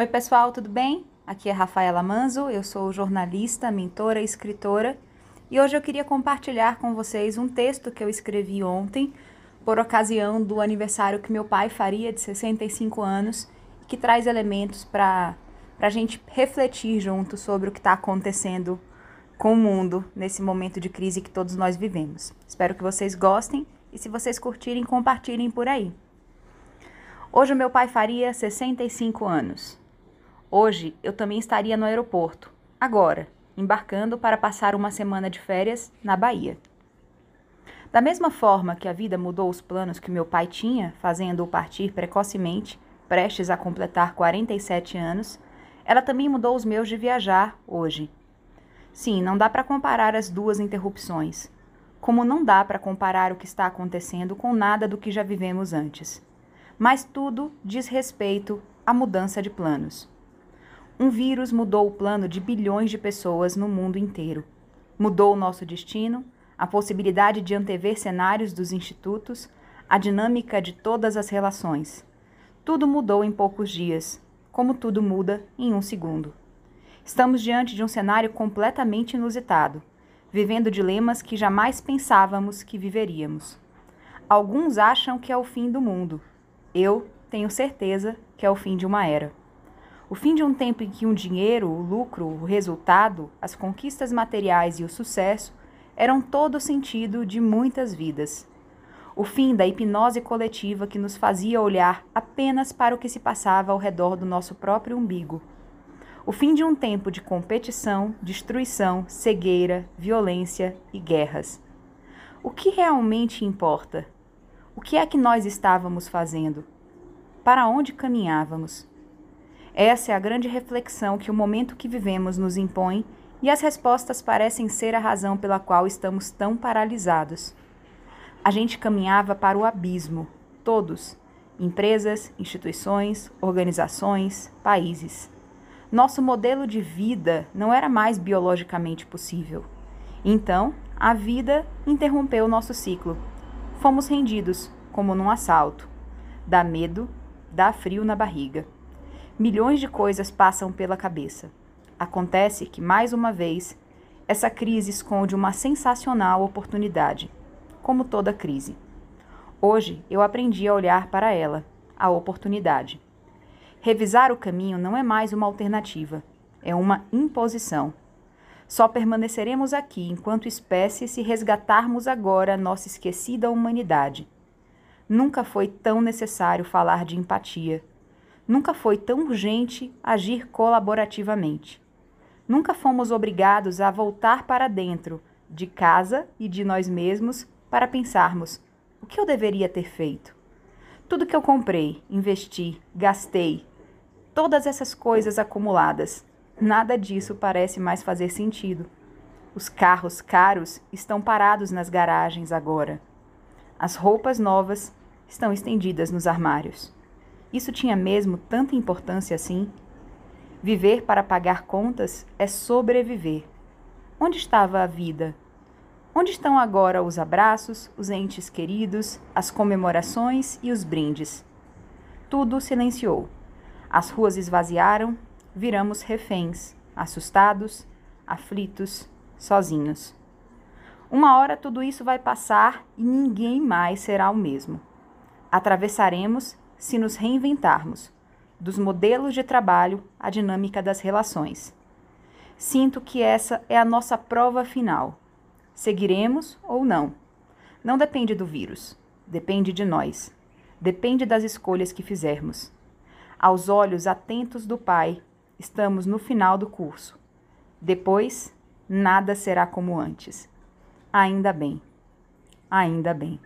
Oi, pessoal, tudo bem? Aqui é Rafaela Manzo, eu sou jornalista, mentora e escritora, e hoje eu queria compartilhar com vocês um texto que eu escrevi ontem, por ocasião do aniversário que meu pai faria de 65 anos, que traz elementos para a gente refletir junto sobre o que está acontecendo com o mundo nesse momento de crise que todos nós vivemos. Espero que vocês gostem e, se vocês curtirem, compartilhem por aí. Hoje o meu pai faria 65 anos. Hoje eu também estaria no aeroporto, agora, embarcando para passar uma semana de férias na Bahia. Da mesma forma que a vida mudou os planos que meu pai tinha, fazendo-o partir precocemente, prestes a completar 47 anos, ela também mudou os meus de viajar hoje. Sim, não dá para comparar as duas interrupções, como não dá para comparar o que está acontecendo com nada do que já vivemos antes. Mas tudo diz respeito à mudança de planos. Um vírus mudou o plano de bilhões de pessoas no mundo inteiro. Mudou o nosso destino, a possibilidade de antever cenários dos institutos, a dinâmica de todas as relações. Tudo mudou em poucos dias, como tudo muda em um segundo. Estamos diante de um cenário completamente inusitado, vivendo dilemas que jamais pensávamos que viveríamos. Alguns acham que é o fim do mundo. Eu tenho certeza que é o fim de uma era. O fim de um tempo em que o dinheiro, o lucro, o resultado, as conquistas materiais e o sucesso eram todo o sentido de muitas vidas. O fim da hipnose coletiva que nos fazia olhar apenas para o que se passava ao redor do nosso próprio umbigo. O fim de um tempo de competição, destruição, cegueira, violência e guerras. O que realmente importa? O que é que nós estávamos fazendo? Para onde caminhávamos? Essa é a grande reflexão que o momento que vivemos nos impõe e as respostas parecem ser a razão pela qual estamos tão paralisados. A gente caminhava para o abismo, todos, empresas, instituições, organizações, países. Nosso modelo de vida não era mais biologicamente possível. Então, a vida interrompeu nosso ciclo. Fomos rendidos, como num assalto. Dá medo, dá frio na barriga. Milhões de coisas passam pela cabeça. Acontece que, mais uma vez, essa crise esconde uma sensacional oportunidade, como toda crise. Hoje eu aprendi a olhar para ela, a oportunidade. Revisar o caminho não é mais uma alternativa, é uma imposição. Só permaneceremos aqui enquanto espécie se resgatarmos agora nossa esquecida humanidade. Nunca foi tão necessário falar de empatia Nunca foi tão urgente agir colaborativamente. Nunca fomos obrigados a voltar para dentro de casa e de nós mesmos para pensarmos: o que eu deveria ter feito? Tudo que eu comprei, investi, gastei, todas essas coisas acumuladas, nada disso parece mais fazer sentido. Os carros caros estão parados nas garagens agora. As roupas novas estão estendidas nos armários. Isso tinha mesmo tanta importância assim? Viver para pagar contas é sobreviver. Onde estava a vida? Onde estão agora os abraços, os entes queridos, as comemorações e os brindes? Tudo silenciou. As ruas esvaziaram, viramos reféns, assustados, aflitos, sozinhos. Uma hora tudo isso vai passar e ninguém mais será o mesmo. Atravessaremos se nos reinventarmos, dos modelos de trabalho à dinâmica das relações. Sinto que essa é a nossa prova final. Seguiremos ou não? Não depende do vírus, depende de nós. Depende das escolhas que fizermos. Aos olhos atentos do Pai, estamos no final do curso. Depois, nada será como antes. Ainda bem. Ainda bem.